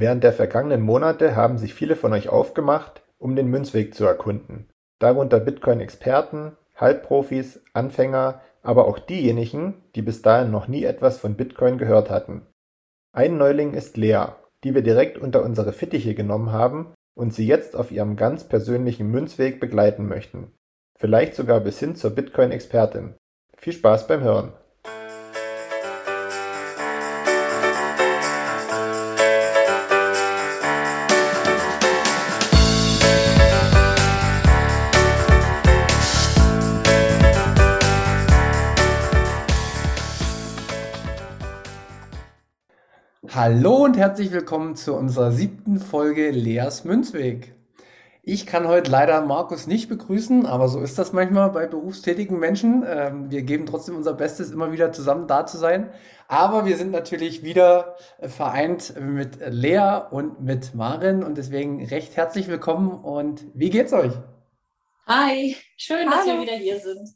Während der vergangenen Monate haben sich viele von euch aufgemacht, um den Münzweg zu erkunden, darunter Bitcoin-Experten, Halbprofis, Anfänger, aber auch diejenigen, die bis dahin noch nie etwas von Bitcoin gehört hatten. Ein Neuling ist Lea, die wir direkt unter unsere Fittiche genommen haben und sie jetzt auf ihrem ganz persönlichen Münzweg begleiten möchten. Vielleicht sogar bis hin zur Bitcoin-Expertin. Viel Spaß beim Hören! Hallo und herzlich willkommen zu unserer siebten Folge Leas Münzweg. Ich kann heute leider Markus nicht begrüßen, aber so ist das manchmal bei berufstätigen Menschen. Ähm, wir geben trotzdem unser Bestes, immer wieder zusammen da zu sein. Aber wir sind natürlich wieder vereint mit Lea und mit Marin und deswegen recht herzlich willkommen und wie geht's euch? Hi, schön, Hallo. dass wir wieder hier sind.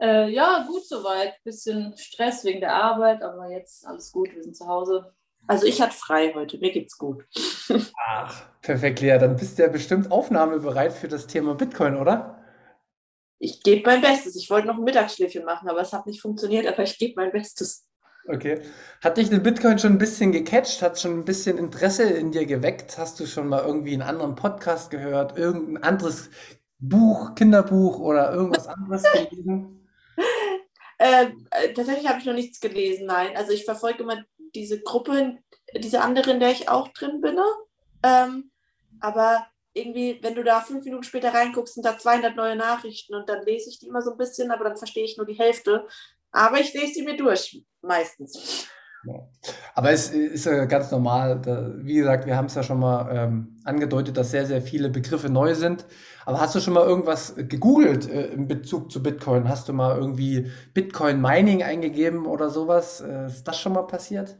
Äh, ja, gut soweit. Bisschen Stress wegen der Arbeit, aber jetzt alles gut, wir sind zu Hause. Also ich hatte frei heute, mir geht's gut. Ach, perfekt, Lea. Dann bist du ja bestimmt aufnahmebereit für das Thema Bitcoin, oder? Ich gebe mein Bestes. Ich wollte noch ein Mittagsschläfchen machen, aber es hat nicht funktioniert, aber ich gebe mein Bestes. Okay. Hat dich den Bitcoin schon ein bisschen gecatcht? Hat schon ein bisschen Interesse in dir geweckt? Hast du schon mal irgendwie einen anderen Podcast gehört? Irgendein anderes Buch, Kinderbuch oder irgendwas anderes gelesen? Ähm, äh, tatsächlich habe ich noch nichts gelesen, nein. Also ich verfolge immer diese Gruppe, diese andere, in der ich auch drin bin. Ne? Ähm, aber irgendwie, wenn du da fünf Minuten später reinguckst, sind da 200 neue Nachrichten und dann lese ich die immer so ein bisschen, aber dann verstehe ich nur die Hälfte. Aber ich lese sie mir durch, meistens. Aber es ist ja ganz normal. Da, wie gesagt, wir haben es ja schon mal ähm, angedeutet, dass sehr, sehr viele Begriffe neu sind. Aber hast du schon mal irgendwas gegoogelt äh, in Bezug zu Bitcoin? Hast du mal irgendwie Bitcoin Mining eingegeben oder sowas? Äh, ist das schon mal passiert?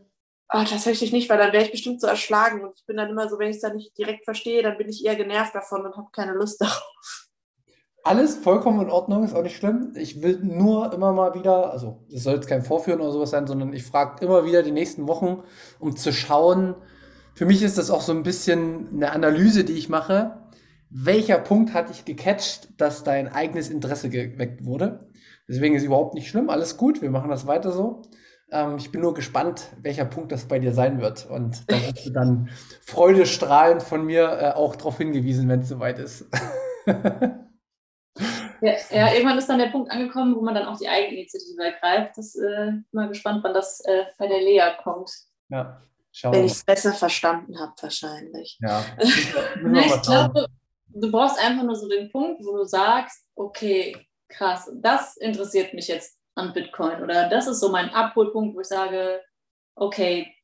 Oh, tatsächlich nicht, weil dann wäre ich bestimmt so erschlagen. Und ich bin dann immer so, wenn ich es dann nicht direkt verstehe, dann bin ich eher genervt davon und habe keine Lust darauf. Alles vollkommen in Ordnung, ist auch nicht schlimm. Ich will nur immer mal wieder, also es soll jetzt kein Vorführen oder sowas sein, sondern ich frage immer wieder die nächsten Wochen, um zu schauen. Für mich ist das auch so ein bisschen eine Analyse, die ich mache. Welcher Punkt hat dich gecatcht, dass dein eigenes Interesse geweckt wurde? Deswegen ist überhaupt nicht schlimm, alles gut, wir machen das weiter so. Ähm, ich bin nur gespannt, welcher Punkt das bei dir sein wird. Und da wirst du dann freudestrahlend von mir äh, auch darauf hingewiesen, wenn es soweit ist. Ja, ja, irgendwann ist dann der Punkt angekommen, wo man dann auch die Eigeninitiative ergreift. Das äh, mal gespannt, wann das äh, bei der Lea kommt. Ja, Wenn ich es besser verstanden habe, wahrscheinlich. Ja. ich glaube, du brauchst einfach nur so den Punkt, wo du sagst, okay, krass, das interessiert mich jetzt an Bitcoin. Oder das ist so mein Abholpunkt, wo ich sage, okay,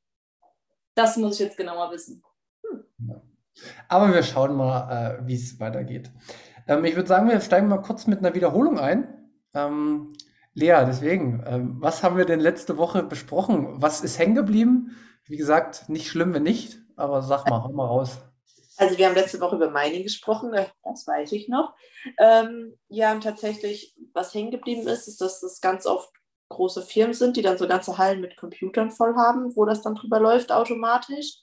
das muss ich jetzt genauer wissen. Hm. Aber wir schauen mal, äh, wie es weitergeht. Ähm, ich würde sagen, wir steigen mal kurz mit einer Wiederholung ein. Ähm, Lea, deswegen, ähm, was haben wir denn letzte Woche besprochen? Was ist hängen geblieben? Wie gesagt, nicht schlimm, wenn nicht, aber sag mal, hau mal raus. Also wir haben letzte Woche über Mining gesprochen, äh, das weiß ich noch. Ähm, ja, und tatsächlich, was hängen geblieben ist, ist, dass das ganz oft große Firmen sind, die dann so ganze Hallen mit Computern voll haben, wo das dann drüber läuft automatisch.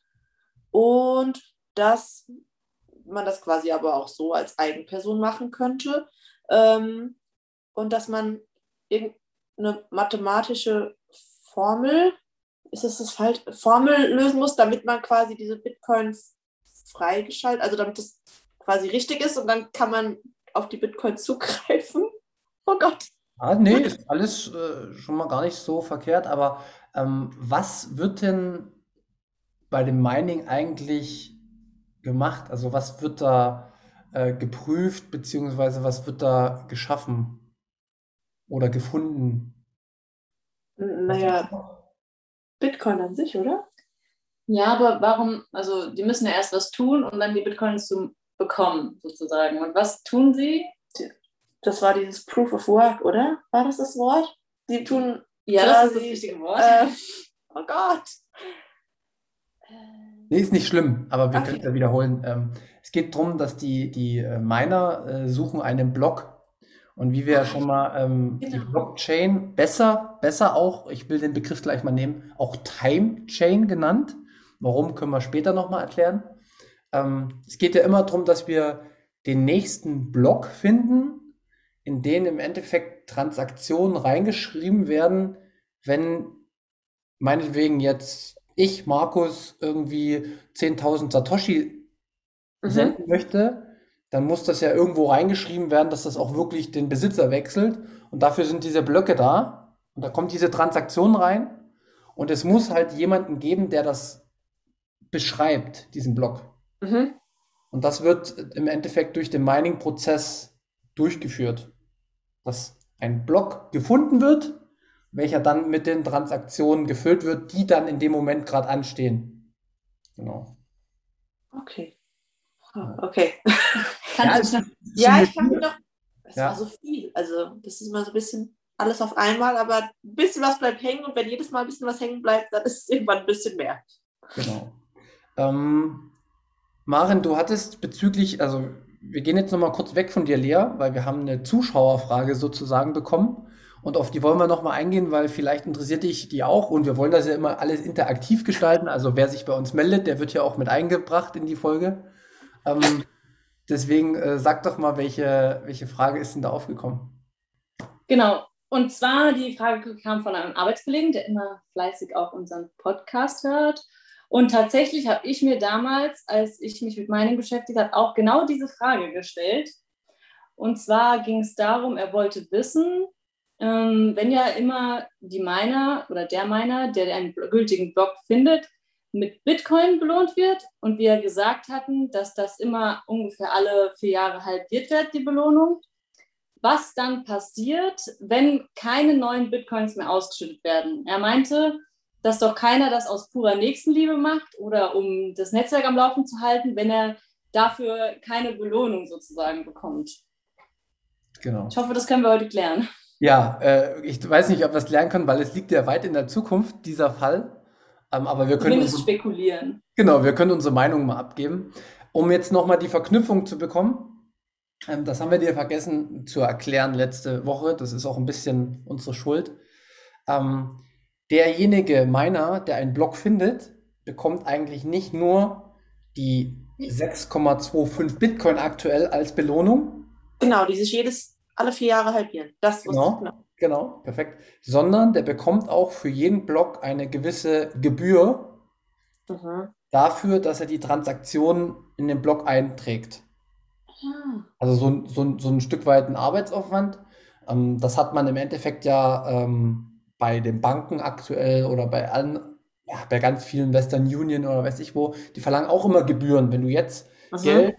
Und dass man das quasi aber auch so als Eigenperson machen könnte. Ähm, und dass man irgendeine mathematische Formel, ist das das falsch, Formel lösen muss, damit man quasi diese Bitcoins freigeschaltet, also damit das quasi richtig ist und dann kann man auf die Bitcoin zugreifen. Oh Gott. Ah, nee, ist alles äh, schon mal gar nicht so verkehrt, aber ähm, was wird denn bei dem Mining eigentlich gemacht? Also was wird da äh, geprüft, beziehungsweise was wird da geschaffen oder gefunden? Naja, Bitcoin an sich, oder? Ja, aber warum, also die müssen ja erst was tun, um dann die Bitcoins zu bekommen, sozusagen. Und was tun sie? Das war dieses Proof of Work, oder? War das das Wort? Die tun. Ja, quasi, das ist das richtige Wort. Äh, Oh Gott. Nee, ist nicht schlimm, aber wir Okay. können es ja wiederholen. Ähm, es geht darum, dass die, die äh, Miner äh, suchen einen Block. Und wie wir ja schon mal ähm, die Genau. Blockchain besser, besser auch, ich will den Begriff gleich mal nehmen, auch Time Chain genannt. Warum können wir später nochmal erklären. Ähm, es geht ja immer darum, dass wir den nächsten Block finden, in den im Endeffekt Transaktionen reingeschrieben werden, wenn meinetwegen jetzt ich, Markus, irgendwie 10.000 Satoshi Mhm. senden möchte, dann muss das ja irgendwo reingeschrieben werden, dass das auch wirklich den Besitzer wechselt. Und dafür sind diese Blöcke da. Und da kommt diese Transaktion rein. Und es muss halt jemanden geben, der das beschreibt, diesen Block. Mhm. Und das wird im Endeffekt durch den Mining-Prozess durchgeführt. Dass ein Block gefunden wird, welcher dann mit den Transaktionen gefüllt wird, die dann in dem Moment gerade anstehen. Genau. Okay. Ah, Okay. Kannst Ja, du Ja, ich kann mir doch. Es Ja. war so viel. Also, das ist immer so ein bisschen alles auf einmal, aber ein bisschen was bleibt hängen und wenn jedes Mal ein bisschen was hängen bleibt, dann ist es irgendwann ein bisschen mehr. Genau. Ähm, Maren, du hattest bezüglich, also wir gehen jetzt nochmal kurz weg von dir, Lea, weil wir haben eine Zuschauerfrage sozusagen bekommen und auf die wollen wir nochmal eingehen, weil vielleicht interessiert dich die auch und wir wollen das ja immer alles interaktiv gestalten. Also wer sich bei uns meldet, der wird ja auch mit eingebracht in die Folge. Ähm, deswegen äh, sag doch mal, welche, welche Frage ist denn da aufgekommen? Genau. Und zwar die Frage kam von einem Arbeitskollegen, der immer fleißig auch unseren Podcast hört. Und tatsächlich habe ich mir damals, als ich mich mit Mining beschäftigt habe, auch genau diese Frage gestellt. Und zwar ging es darum, er wollte wissen, ähm, wenn ja immer die Miner oder der Miner, der einen gültigen Block findet, mit Bitcoin belohnt wird und wir gesagt hatten, dass das immer ungefähr alle vier Jahre halbiert wird, die Belohnung was dann passiert, wenn keine neuen Bitcoins mehr ausgeschüttet werden. Er meinte, dass doch keiner das aus purer Nächstenliebe macht oder um das Netzwerk am Laufen zu halten, wenn er dafür keine Belohnung sozusagen bekommt. Genau. Ich hoffe, das können wir heute klären. Ja, äh, ich weiß nicht, ob wir es lernen können, weil es liegt ja weit in der Zukunft, dieser Fall. Ähm, aber wir können Zumindest uns, spekulieren. genau, wir können unsere Meinung mal abgeben. Um jetzt nochmal die Verknüpfung zu bekommen, ähm, das haben wir dir vergessen zu erklären letzte Woche. Das ist auch ein bisschen unsere Schuld. Ähm, derjenige Miner, der einen Block findet, bekommt eigentlich nicht nur die 6,25 Bitcoin aktuell als Belohnung, Genau, die sich jedes, alle vier Jahre halbieren. Das Genau. ich genau. Genau, perfekt. Sondern der bekommt auch für jeden Block eine gewisse Gebühr Mhm. dafür, dass er die Transaktion in den Block einträgt. Ah, Also so, ein- so, so ein Stück weit ein Arbeitsaufwand. Ähm, das hat man im Endeffekt ja ähm, bei den Banken aktuell oder bei allen, ja, bei ganz vielen Western Union oder weiß ich wo, die verlangen auch immer Gebühren. Wenn du jetzt Mhm. Geld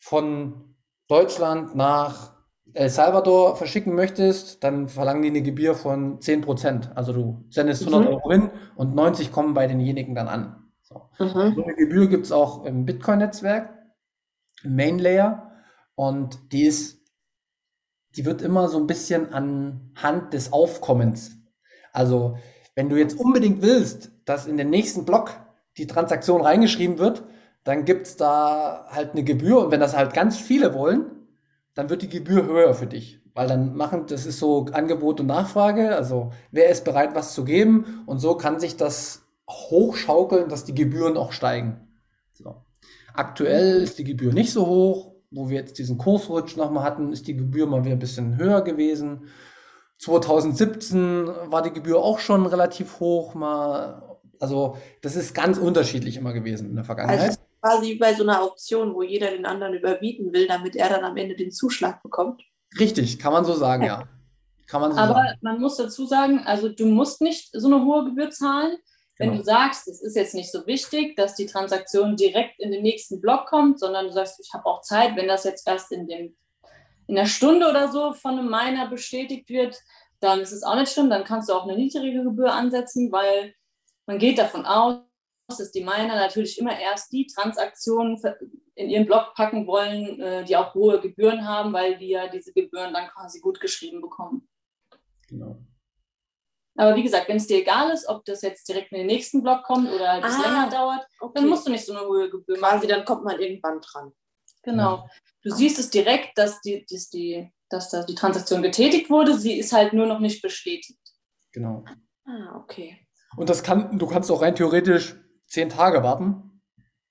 von Deutschland nach El Salvador verschicken möchtest, dann verlangen die eine Gebühr von 10%. Also du sendest 100 Mhm. Euro hin und 90 kommen bei denjenigen dann an. So. Mhm. So eine Gebühr gibt es auch im Bitcoin-Netzwerk, im Main Layer. Und die ist, die wird immer so ein bisschen anhand des Aufkommens. Also, wenn du jetzt unbedingt willst, dass in den nächsten Block die Transaktion reingeschrieben wird, dann gibt es da halt eine Gebühr. Und wenn das halt ganz viele wollen, dann wird die Gebühr höher für dich. Weil dann machen, das ist so Angebot und Nachfrage. Also, wer ist bereit, was zu geben? Und so kann sich das hochschaukeln, dass die Gebühren auch steigen. So. Aktuell ist die Gebühr nicht so hoch. Wo wir jetzt diesen Kursrutsch nochmal hatten, ist die Gebühr mal wieder ein bisschen höher gewesen. 2017 war die Gebühr auch schon relativ hoch. Mal, also das ist ganz unterschiedlich immer gewesen in der Also Vergangenheit. ist quasi wie bei so einer Auktion, wo jeder den anderen überbieten will, damit er dann am Ende den Zuschlag bekommt. Richtig, kann man so sagen, ja. Kann man so Aber sagen. man muss dazu sagen, also du musst nicht so eine hohe Gebühr zahlen. Wenn Genau. du sagst, es ist jetzt nicht so wichtig, dass die Transaktion direkt in den nächsten Block kommt, sondern du sagst, ich habe auch Zeit, wenn das jetzt erst in, dem, in der Stunde oder so von einem Miner bestätigt wird, dann ist es auch nicht schlimm, dann kannst du auch eine niedrige Gebühr ansetzen, weil man geht davon aus, dass die Miner natürlich immer erst die Transaktionen in ihren Block packen wollen, äh, die auch hohe Gebühren haben, weil die ja diese Gebühren dann quasi gut geschrieben bekommen. Genau. Aber wie gesagt, wenn es dir egal ist, ob das jetzt direkt in den nächsten Block kommt oder das Ah, länger dauert, Okay. dann musst du nicht so eine hohe Gebühr machen. Quasi, dann kommt man irgendwann dran. Genau. Du siehst es direkt, dass die, dass die, dass da die Transaktion getätigt wurde. Sie ist halt nur noch nicht bestätigt. Genau. Ah, okay. Und das kann, du kannst auch rein theoretisch zehn Tage warten.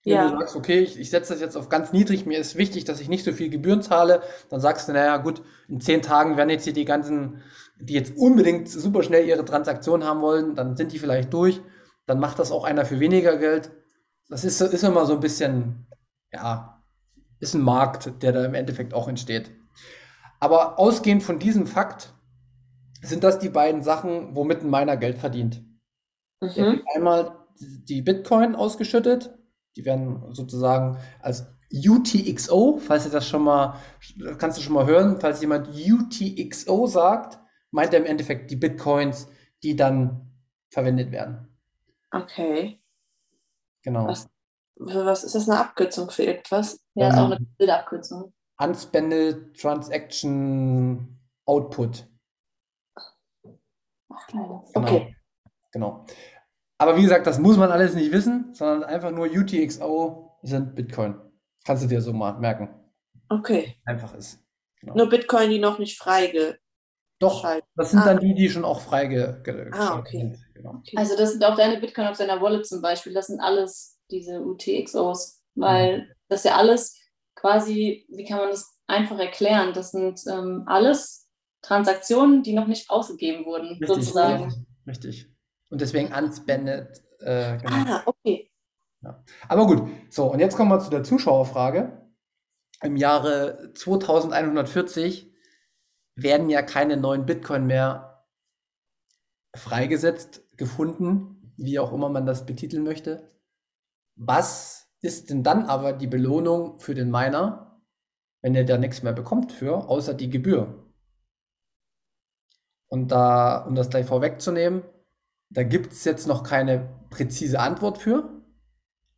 Wenn Ja. du sagst, okay, ich, ich setze das jetzt auf ganz niedrig, mir ist wichtig, dass ich nicht so viel Gebühren zahle, dann sagst du, naja, gut, in zehn Tagen werden jetzt hier die ganzen, die jetzt unbedingt super schnell ihre Transaktion haben wollen, dann sind die vielleicht durch, dann macht das auch einer für weniger Geld. Das ist, ist immer so ein bisschen, ja, ist ein Markt, der da im Endeffekt auch entsteht. Aber ausgehend von diesem Fakt sind das die beiden Sachen, womit ein Miner Geld verdient. Mhm. einmal die Bitcoin ausgeschüttet. Die werden sozusagen als UTXO, falls ihr das schon mal, kannst du schon mal hören, falls jemand UTXO sagt, meint er im Endeffekt die Bitcoins, die dann verwendet werden. Okay. Genau. Was- was ist das eine Abkürzung für irgendwas? Ja, ist Ähm, auch eine Bildabkürzung. Unspended Transaction Output. Genau. Okay. Genau. Aber wie gesagt, das muss man alles nicht wissen, sondern einfach nur UTXO sind Bitcoin. Kannst du dir so mal merken. Okay. Einfach ist. Genau. Nur Bitcoin, die noch nicht freigeschaltet. Doch, das sind Ah. dann die, die schon auch frei ge ge Ah, okay. sind. Genau. Okay. Also das sind auch deine Bitcoin auf deiner Wallet zum Beispiel. Das sind alles diese UTXOs, Mhm. weil das ja alles quasi, wie kann man das einfach erklären? Das sind ähm, alles Transaktionen, die noch nicht ausgegeben wurden, Richtig. sozusagen. Richtig. Und deswegen unspended. Äh, genau. ah, okay. Aber gut, so, und jetzt kommen wir zu der Zuschauerfrage. Im Jahre 2140 werden ja keine neuen Bitcoin mehr freigesetzt, gefunden, wie auch immer man das betiteln möchte. Was ist denn dann aber die Belohnung für den Miner, wenn er da nichts mehr bekommt für, außer die Gebühr? Und da, um das gleich vorwegzunehmen, da gibt es jetzt noch keine präzise Antwort für.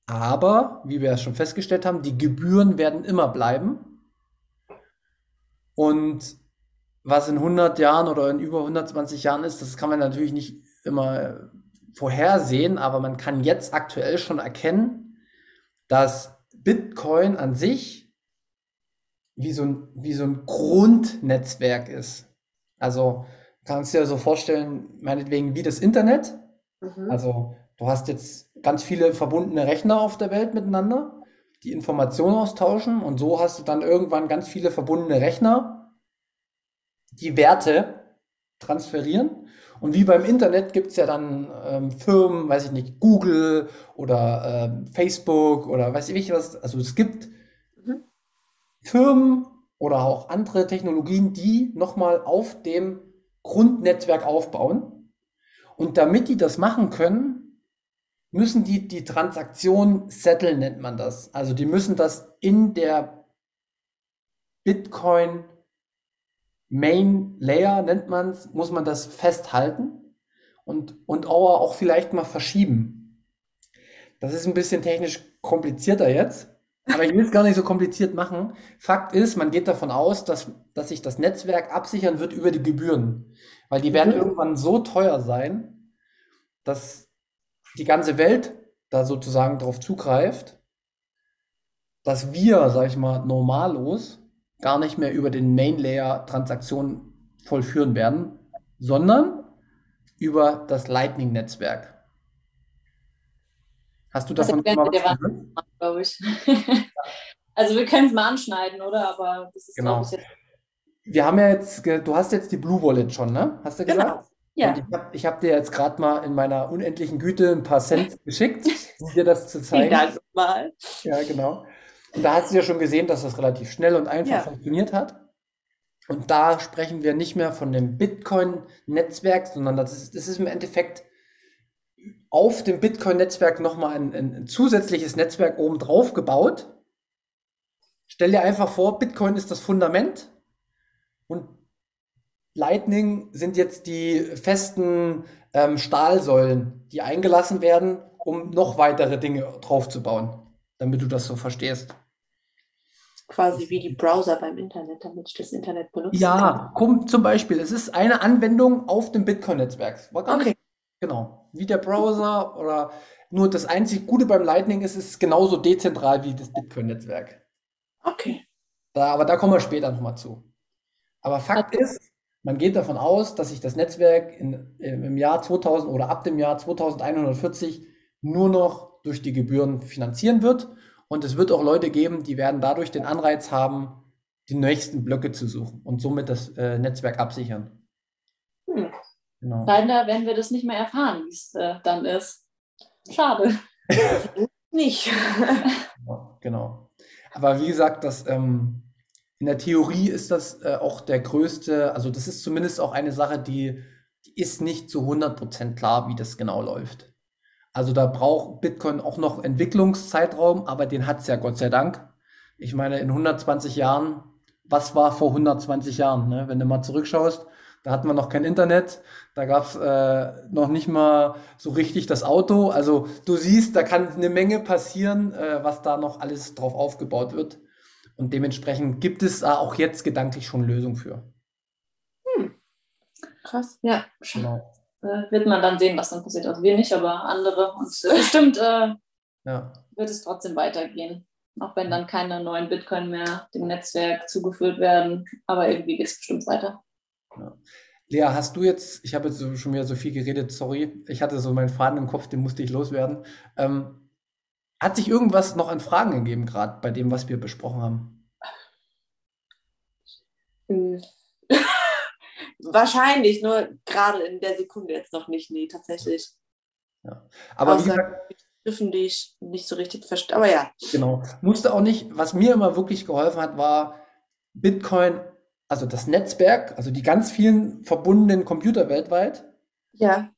Aber, wie wir ja schon festgestellt haben, die Gebühren werden immer bleiben. Und was in 100 Jahren oder in über 120 Jahren ist, das kann man natürlich nicht immer vorhersehen, aber man kann jetzt aktuell schon erkennen, dass Bitcoin an sich wie so ein, wie so ein Grundnetzwerk ist. Also kannst du dir so vorstellen, meinetwegen wie das Internet. Mhm. Also du hast jetzt ganz viele verbundene Rechner auf der Welt miteinander, die Informationen austauschen und so hast du dann irgendwann ganz viele verbundene Rechner, die Werte transferieren. Und wie beim Internet gibt es ja dann ähm, Firmen, weiß ich nicht, Google oder ähm, Facebook oder weiß ich nicht was. Also es gibt Mhm. Firmen oder auch andere Technologien, die nochmal auf dem Grundnetzwerk aufbauen. Und damit die das machen können, müssen die die Transaktion setteln, nennt man das. Also die müssen das in der Bitcoin Main Layer, nennt man es, muss man das festhalten und, und auch, vielleicht mal verschieben. Das ist ein bisschen technisch komplizierter jetzt, aber ich will es gar nicht so kompliziert machen. Fakt ist, man geht davon aus, dass, dass sich das Netzwerk absichern wird über die Gebühren, weil die werden Mhm. irgendwann so teuer sein, dass die ganze Welt da sozusagen drauf zugreift, dass wir, sag ich mal, normallos gar nicht mehr über den Main Layer Transaktionen vollführen werden, sondern über das Lightning Netzwerk. Hast du Das davon schon erklärt mal was glaube ich. also wir können es mal anschneiden, oder? Aber das ist, Genau. ich. Wir haben ja jetzt, du hast jetzt die Blue Wallet schon, ne? Hast du gesagt? Genau. Ja. Und ich habe hab dir jetzt gerade mal in meiner unendlichen Güte ein paar Cent geschickt, um dir das zu Vielen zeigen. Dank nochmal. Ja, genau. Und da hast du ja schon gesehen, dass das relativ schnell und einfach Ja. funktioniert hat. Und da sprechen wir nicht mehr von dem Bitcoin-Netzwerk, sondern das ist, das ist im Endeffekt auf dem Bitcoin-Netzwerk nochmal ein, ein, ein zusätzliches Netzwerk oben drauf gebaut. Stell dir einfach vor, Bitcoin ist das Fundament und Lightning sind jetzt die festen ähm, Stahlsäulen, die eingelassen werden, um noch weitere Dinge draufzubauen, damit du das so verstehst. Quasi wie die Browser beim Internet, damit ich das Internet benutze. Ja, kommt zum Beispiel, es ist eine Anwendung auf dem Bitcoin-Netzwerk. Okay. nicht, genau, wie der Browser oder nur das einzig Gute beim Lightning ist, es ist genauso dezentral wie das Bitcoin-Netzwerk. Okay. Da, aber da kommen wir später nochmal zu. Aber Fakt ist, man geht davon aus, dass sich das Netzwerk in, im Jahr 2000 oder ab dem Jahr 2140 nur noch durch die Gebühren finanzieren wird. Und es wird auch Leute geben, die werden dadurch den Anreiz haben, die nächsten Blöcke zu suchen und somit das äh, Netzwerk absichern. Hm. Genau. Leider werden wir das nicht mehr erfahren, wie es äh, dann ist. Schade. Nicht. Ja, genau. Aber wie gesagt, das, ähm, in der Theorie ist das äh, auch der größte, also das ist zumindest auch eine Sache, die, die ist nicht zu 100% klar, wie das genau läuft. Also da braucht Bitcoin auch noch Entwicklungszeitraum, aber den hat es ja Gott sei Dank. Ich meine, in 120 Jahren, was war vor 120 Jahren? Ne? Wenn du mal zurückschaust, da hatten wir noch kein Internet, da gab es äh, noch nicht mal so richtig das Auto. Also du siehst, da kann eine Menge passieren, äh, was da noch alles drauf aufgebaut wird. Und dementsprechend gibt es da auch jetzt gedanklich schon Lösungen für. Krass. Ja, Genau. Äh, wird man dann sehen, was dann passiert. Also wir nicht, aber andere. Und äh, bestimmt äh, Ja. wird es trotzdem weitergehen. Auch wenn dann keine neuen Bitcoin mehr dem Netzwerk zugeführt werden. Aber irgendwie geht es bestimmt weiter. Lea, hast du jetzt, ich habe jetzt schon wieder so viel geredet, sorry, ich hatte so meinen Faden im Kopf, den musste ich loswerden. Ähm, hat sich irgendwas noch an Fragen gegeben, gerade bei dem, was wir besprochen haben? Hm. Wahrscheinlich, nur gerade in der Sekunde jetzt noch nicht. Nee, tatsächlich. Aber wie Außer gesagt, Begriffen, die ich nicht so richtig verstehe. Aber ja. Genau. Musste auch nicht, was mir immer wirklich geholfen hat, war Bitcoin, also das Netzwerk, also die ganz vielen verbundenen Computer weltweit, Ja.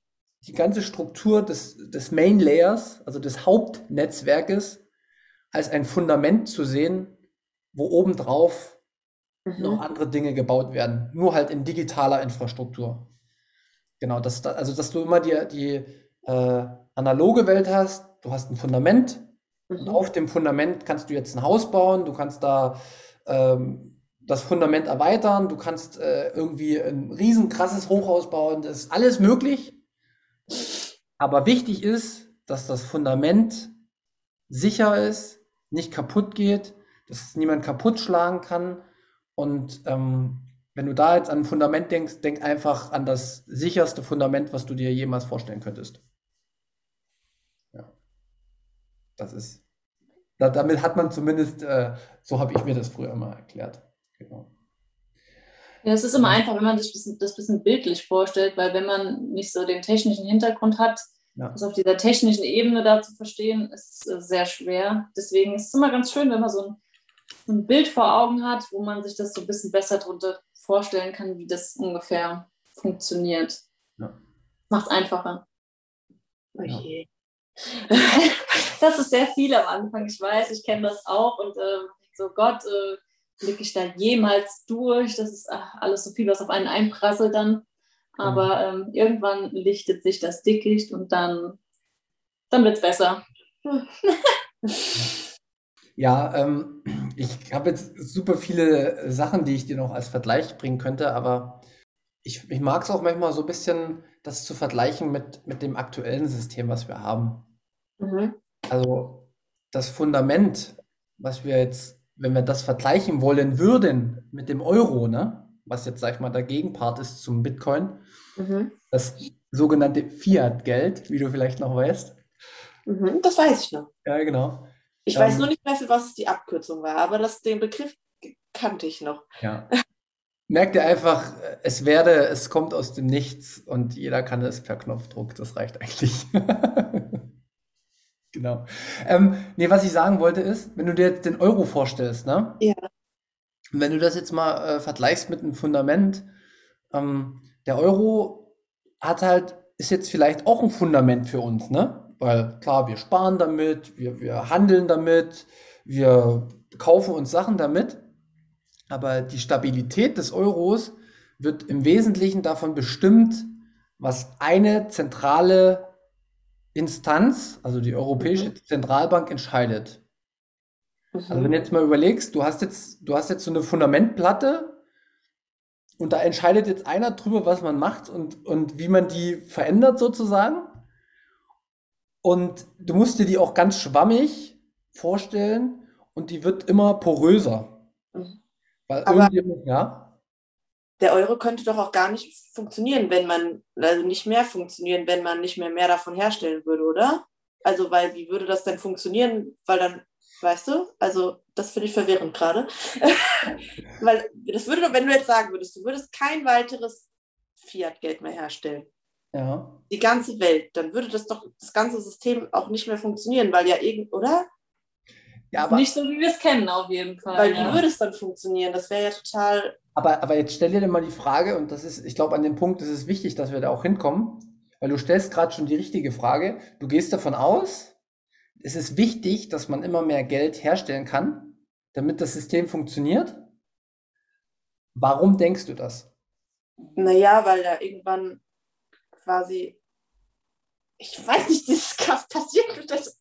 die ganze Struktur des, des Main Layers, also des Hauptnetzwerkes, als ein Fundament zu sehen, wo obendrauf noch Mhm. andere Dinge gebaut werden, nur halt in digitaler Infrastruktur. Genau, das, da- also dass du immer die, die äh, analoge Welt hast, du hast ein Fundament, und Mhm. auf dem Fundament kannst du jetzt ein Haus bauen, du kannst da ähm, das Fundament erweitern, du kannst äh, irgendwie ein riesen krasses Hochhaus bauen, das ist alles möglich. Aber wichtig ist, dass das Fundament sicher ist, nicht kaputt geht, dass niemand kaputt schlagen kann. Und ähm, wenn du da jetzt an ein Fundament denkst, denk einfach an das sicherste Fundament, was du dir jemals vorstellen könntest. Ja. Das ist, da, damit hat man zumindest, äh, so habe ich mir das früher immer erklärt. Genau. Ja, es ist immer einfach, wenn man sich das, das bisschen bildlich vorstellt, weil wenn man nicht so den technischen Hintergrund hat, Ja. das auf dieser technischen Ebene da zu verstehen, ist äh, sehr schwer. Deswegen ist es immer ganz schön, wenn man so ein, so ein Bild vor Augen hat, wo man sich das so ein bisschen besser darunter vorstellen kann, wie das ungefähr funktioniert. Ja. Macht es einfacher. Oh je. das ist sehr viel am Anfang, ich weiß, ich kenne das auch und äh, so Gott, äh, blicke ich da jemals durch? Das ist ach, alles so viel, was auf einen einprasselt dann. Aber ähm, irgendwann lichtet sich das Dickicht und dann, dann wird es besser. Ja, ähm, ich habe jetzt super viele Sachen, die ich dir noch als Vergleich bringen könnte, aber ich, ich mag es auch manchmal so ein bisschen, das zu vergleichen mit, mit dem aktuellen System, was wir haben. Mhm. Also das Fundament, was wir jetzt, wenn wir das vergleichen wollen würden mit dem Euro, ne, was jetzt, sag ich mal, der Gegenpart ist zum Bitcoin, Mhm. das sogenannte Fiat-Geld, wie du vielleicht noch weißt. Mhm. Das weiß ich noch. Ja, genau. Ich Ähm, weiß nur nicht mehr, für was die Abkürzung war, aber das, den Begriff kannte ich noch. Ja. Merkt ihr einfach, es werde, es kommt aus dem Nichts und jeder kann es per Knopfdruck. Das reicht eigentlich. Genau. Ähm, nee, was ich sagen wollte ist, wenn du dir jetzt den Euro vorstellst, ne? Ja. Wenn du das jetzt mal äh, vergleichst mit einem Fundament, ähm, der Euro hat halt, ist jetzt vielleicht auch ein Fundament für uns, ne? Weil klar, wir sparen damit, wir, wir handeln damit, wir kaufen uns Sachen damit. Aber die Stabilität des Euros wird im Wesentlichen davon bestimmt, was eine zentrale Instanz, also die Europäische Zentralbank, entscheidet. Also wenn du jetzt mal überlegst, du hast jetzt, du hast jetzt so eine Fundamentplatte und da entscheidet jetzt einer drüber, was man macht und, und wie man die verändert sozusagen. Und du musst dir die auch ganz schwammig vorstellen und die wird immer poröser. Mhm. Weil Aber- irgendjemand, ja, Der Euro könnte doch auch gar nicht funktionieren, wenn man, also nicht mehr funktionieren, wenn man nicht mehr mehr davon herstellen würde, oder? Also, weil wie würde das denn funktionieren? Weil dann, weißt du, also das finde ich verwirrend gerade. weil das würde doch, wenn du jetzt sagen würdest, du würdest kein weiteres Fiat-Geld mehr herstellen, ja. die ganze Welt, dann würde das doch, das ganze System auch nicht mehr funktionieren, weil ja irgend, oder? Ja, aber, nicht so, wie wir es kennen, auf jeden Fall. Weil wie ja. würde es dann funktionieren? Das wäre ja total, aber, aber jetzt stell dir mal die Frage, und das ist, ich glaube, an dem Punkt ist es wichtig, dass wir da auch hinkommen, weil du stellst gerade schon die richtige Frage. Du gehst davon aus, es ist wichtig, dass man immer mehr Geld herstellen kann, damit das System funktioniert. Warum denkst du das? naja, weil da irgendwann quasi, ich weiß nicht, dieses Kraft passiert. Das,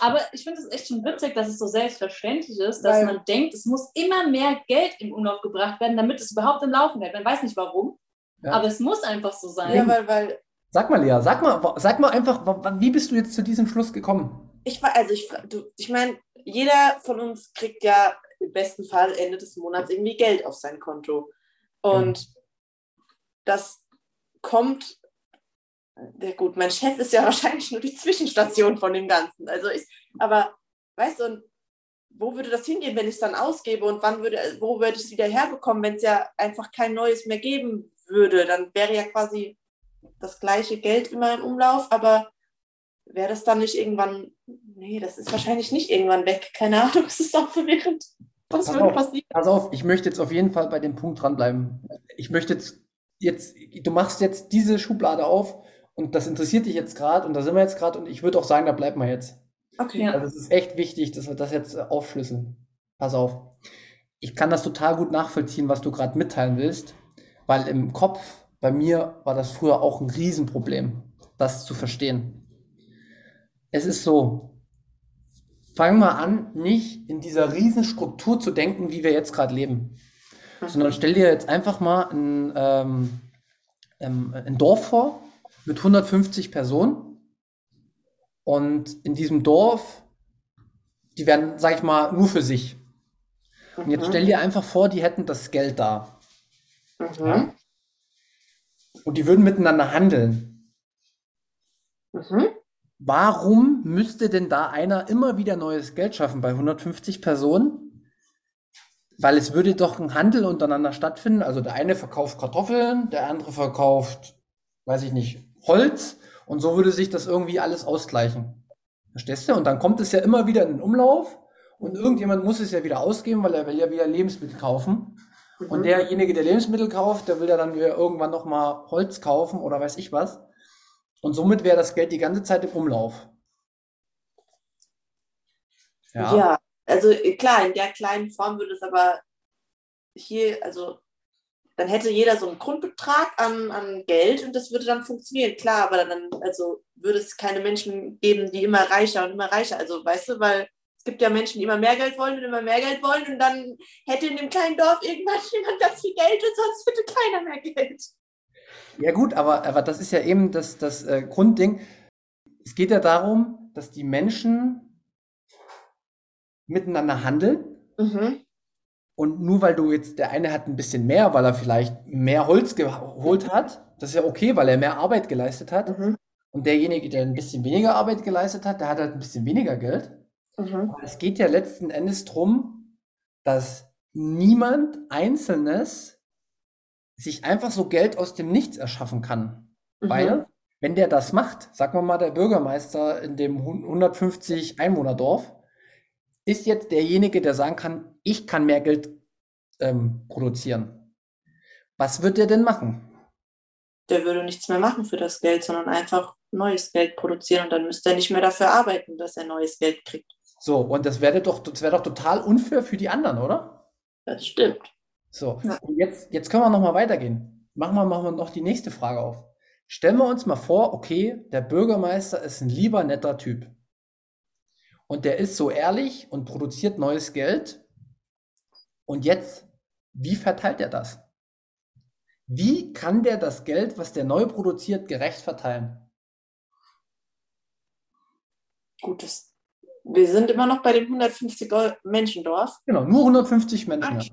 Aber ich finde es echt schon witzig, dass es so selbstverständlich ist, dass Weil- man denkt, es muss immer mehr Geld im Umlauf gebracht werden, damit es überhaupt im Laufen bleibt. Man weiß nicht warum, Ja. aber es muss einfach so sein. ja, weil, weil Sag mal, Lea, sag mal, sag mal einfach, wie bist du jetzt zu diesem Schluss gekommen? ich war, also ich, du, ich meine, jeder von uns kriegt ja im besten Fall Ende des Monats irgendwie Geld auf sein Konto. Und das kommt, ja gut, mein Chef ist ja wahrscheinlich nur die Zwischenstation von dem Ganzen. Also ich, aber weißt du, wo würde das hingehen, wenn ich es dann ausgebe und wann würde, wo würde ich es wieder herbekommen, wenn es ja einfach kein neues mehr geben würde? Dann wäre ja quasi das gleiche Geld immer im Umlauf, aber wäre das dann nicht irgendwann, nee, das ist wahrscheinlich nicht irgendwann weg. Keine Ahnung, es ist auch verwirrend. Was Pass würde auf. passieren? Pass auf, ich möchte jetzt auf jeden Fall bei dem Punkt dranbleiben. Ich möchte jetzt, jetzt, du machst jetzt diese Schublade auf und das interessiert dich jetzt gerade und da sind wir jetzt gerade und ich würde auch sagen, da bleiben wir jetzt. Okay. Also es ist echt wichtig, dass wir das jetzt äh, aufschlüsseln. Pass auf. Ich kann das total gut nachvollziehen, was du gerade mitteilen willst, weil im Kopf bei mir war das früher auch ein Riesenproblem, das zu verstehen. Es ist so, fang mal an, nicht in dieser Riesenstruktur zu denken, wie wir jetzt gerade leben, sondern stell dir jetzt einfach mal ein, ähm, ähm, ein Dorf vor mit 150 Personen und in diesem Dorf, die werden, sag ich mal, nur für sich. Und jetzt Mhm. stell dir einfach vor, die hätten das Geld da. Mhm. Und die würden miteinander handeln. Mhm. Warum müsste denn da einer immer wieder neues Geld schaffen bei 150 Personen? Weil es würde doch ein Handel untereinander stattfinden. Also der eine verkauft Kartoffeln, der andere verkauft, weiß ich nicht, Holz. Und so würde sich das irgendwie alles ausgleichen. Verstehst du? Und dann kommt es ja immer wieder in den Umlauf. Und irgendjemand muss es ja wieder ausgeben, weil er will ja wieder Lebensmittel kaufen. Und Mhm. derjenige, der Lebensmittel kauft, der will ja dann wieder irgendwann nochmal Holz kaufen oder weiß ich was. Und somit wäre das Geld die ganze Zeit im Umlauf. Ja. also äh, klar, in der kleinen Form würde es aber hier, also dann hätte jeder so einen Grundbetrag an, an Geld und das würde dann funktionieren, klar, aber dann also würde es keine Menschen geben, die immer reicher und immer reicher, also weißt du, weil es gibt ja Menschen, die immer mehr Geld wollen und immer mehr Geld wollen und dann hätte in dem kleinen Dorf irgendwann jemand ganz viel Geld und sonst hätte keiner mehr Geld. Ja gut, aber, aber das ist ja eben das, das äh, Grundding. Es geht ja darum, dass die Menschen miteinander handeln. Mhm. Und nur weil du jetzt, der eine hat ein bisschen mehr, weil er vielleicht mehr Holz geholt hat, das ist ja okay, weil er mehr Arbeit geleistet hat. Mhm. Und derjenige, der ein bisschen weniger Arbeit geleistet hat, der hat halt ein bisschen weniger Geld. Mhm. Es geht ja letzten Endes darum, dass niemand Einzelnes sich einfach so Geld aus dem Nichts erschaffen kann. Mhm. Weil, wenn der das macht, sagen wir mal, der Bürgermeister in dem 150 Einwohnerdorf, ist jetzt derjenige, der sagen kann, ich kann mehr Geld ähm, produzieren. Was wird der denn machen? der würde nichts mehr machen für das Geld, sondern einfach neues Geld produzieren und dann müsste er nicht mehr dafür arbeiten, dass er neues Geld kriegt. So, und das wäre doch, das wäre doch total unfair für die anderen, oder? Das stimmt. So, Ja. und jetzt, jetzt können wir noch mal weitergehen. Machen wir, machen wir noch die nächste Frage auf. Stellen wir uns mal vor, okay, der Bürgermeister ist ein lieber, netter Typ. und der ist so ehrlich und produziert neues Geld. Und jetzt, wie verteilt er das? Wie kann der das Geld, was der neu produziert, gerecht verteilen? Gutes. Wir sind immer noch bei dem 150 Menschendorf. Genau, nur 150 Menschen. Ach,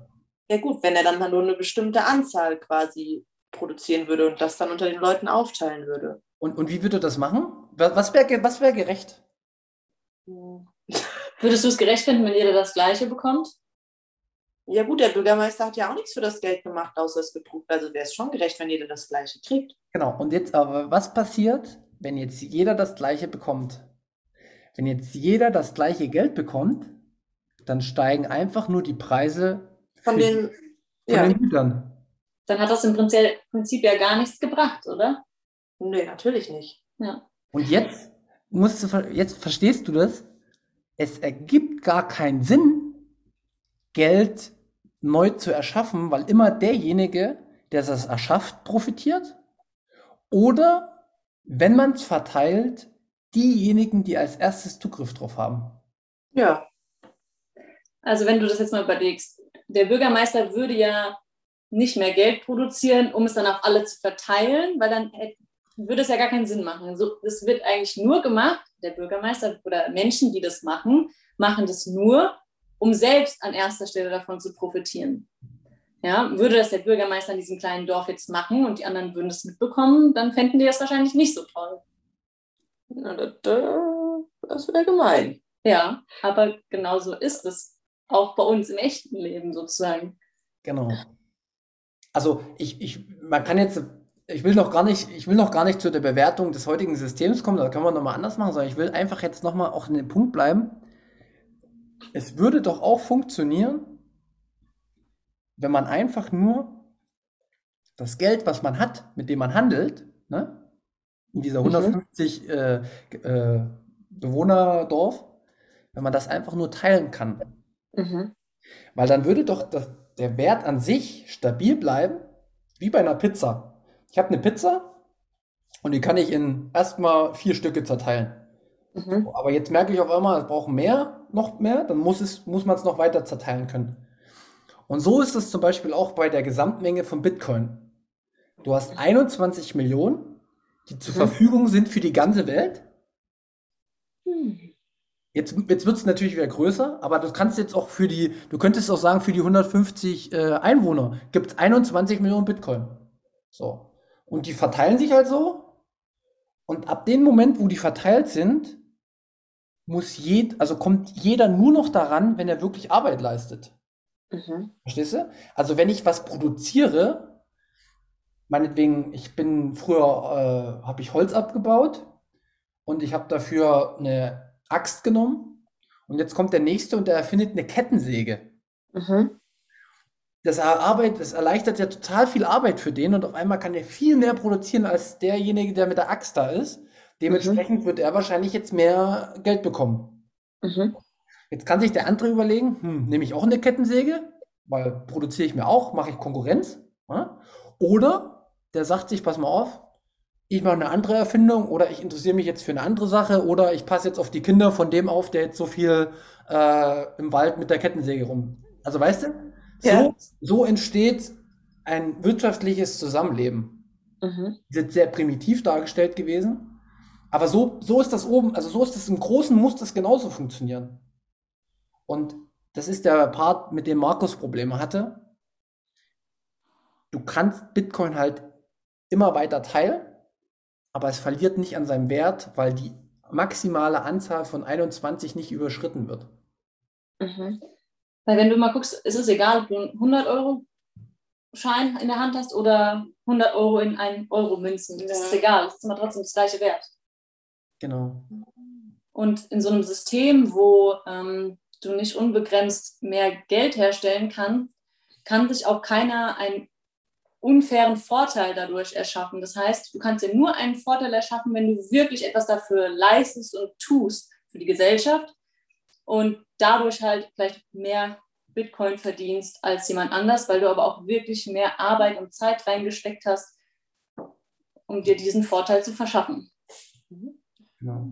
ja gut, wenn er dann nur eine bestimmte Anzahl quasi produzieren würde und das dann unter den Leuten aufteilen würde. Und, und wie würde er das machen? Was wäre was wär gerecht? Würdest du es gerecht finden, wenn jeder das Gleiche bekommt? Ja gut, der Bürgermeister hat ja auch nichts für das Geld gemacht, außer es gedruckt. Also wäre es schon gerecht, wenn jeder das Gleiche kriegt. Genau, und jetzt aber, was passiert, wenn jetzt jeder das Gleiche bekommt? Wenn jetzt jeder das gleiche Geld bekommt, dann steigen einfach nur die Preise von den, von ja. den Gütern. Dann hat das im Prinzip, Prinzip ja gar nichts gebracht, oder? Nee, natürlich nicht. Ja. Und jetzt musst du, jetzt verstehst du das? Es ergibt gar keinen Sinn, Geld neu zu erschaffen, weil immer derjenige, der das erschafft, profitiert. Oder wenn man es verteilt, diejenigen, die als erstes Zugriff drauf haben. Ja. Also wenn du das jetzt mal überlegst, der Bürgermeister würde ja nicht mehr Geld produzieren, um es dann auf alle zu verteilen, weil dann würde es ja gar keinen Sinn machen. So, es wird eigentlich nur gemacht, der Bürgermeister oder Menschen, die das machen, machen das nur, um selbst an erster Stelle davon zu profitieren. Ja, würde das der Bürgermeister in diesem kleinen Dorf jetzt machen und die anderen würden es mitbekommen, dann fänden die das wahrscheinlich nicht so toll. Na, das, das wäre gemein. Ja, aber genauso ist es auch bei uns im echten Leben sozusagen. Genau. Also ich, ich, man kann jetzt, ich will noch gar nicht, ich will noch gar nicht zu der Bewertung des heutigen Systems kommen, da können wir nochmal anders machen, sondern ich will einfach jetzt nochmal auch in den Punkt bleiben. Es würde doch auch funktionieren, wenn man einfach nur das Geld, was man hat, mit dem man handelt, ne, in dieser 150 mhm. äh, äh, Bewohnerdorf, wenn man das einfach nur teilen kann. Mhm. Weil dann würde doch das, der Wert an sich stabil bleiben, wie bei einer Pizza. Ich habe eine Pizza und die kann ich in erstmal vier Stücke zerteilen. Mhm. Aber jetzt merke ich auf einmal, es braucht mehr, noch mehr, dann muss, es, muss man es noch weiter zerteilen können. Und so ist es zum Beispiel auch bei der Gesamtmenge von Bitcoin. Du hast 21 Millionen, die zur mhm. Verfügung sind für die ganze Welt. Mhm. Jetzt, jetzt wird es natürlich wieder größer, aber du kannst jetzt auch für die, du könntest auch sagen, für die 150 äh, Einwohner gibt es 21 Millionen Bitcoin. So. Und die verteilen sich halt so. Und ab dem Moment, wo die verteilt sind, muss jed, also kommt jeder nur noch daran, wenn er wirklich Arbeit leistet. Mhm. Verstehst du? Also wenn ich was produziere, meinetwegen, ich bin früher, äh, habe ich Holz abgebaut und ich habe dafür eine Axt genommen und jetzt kommt der nächste und der erfindet eine Kettensäge. Mhm. Das, Arbeit, das erleichtert ja total viel Arbeit für den und auf einmal kann er viel mehr produzieren als derjenige, der mit der Axt da ist. Dementsprechend mhm. wird er wahrscheinlich jetzt mehr Geld bekommen. Mhm. Jetzt kann sich der andere überlegen, hm, nehme ich auch eine Kettensäge, weil produziere ich mir auch, mache ich Konkurrenz. Ja? Oder der sagt sich, pass mal auf, ich mache eine andere Erfindung oder ich interessiere mich jetzt für eine andere Sache oder ich passe jetzt auf die Kinder von dem auf, der jetzt so viel äh, im Wald mit der Kettensäge rum. Also weißt du, so, ja. so entsteht ein wirtschaftliches Zusammenleben. Mhm. Das ist sehr primitiv dargestellt gewesen. Aber so, so ist das oben, also so ist das im Großen, muss das genauso funktionieren. Und das ist der Part, mit dem Markus Probleme hatte. Du kannst Bitcoin halt immer weiter teilen aber es verliert nicht an seinem Wert, weil die maximale Anzahl von 21 nicht überschritten wird. Mhm. Weil wenn du mal guckst, ist es egal, ob du einen 100 Euro Schein in der Hand hast oder 100 Euro in 1 Euro Münzen. Das ist egal, das ist immer trotzdem das gleiche Wert. Genau. Und in so einem System, wo ähm, du nicht unbegrenzt mehr Geld herstellen kannst, kann sich auch keiner ein unfairen Vorteil dadurch erschaffen. Das heißt, du kannst dir nur einen Vorteil erschaffen, wenn du wirklich etwas dafür leistest und tust für die Gesellschaft und dadurch halt vielleicht mehr Bitcoin verdienst als jemand anders, weil du aber auch wirklich mehr Arbeit und Zeit reingesteckt hast, um dir diesen Vorteil zu verschaffen. Genau.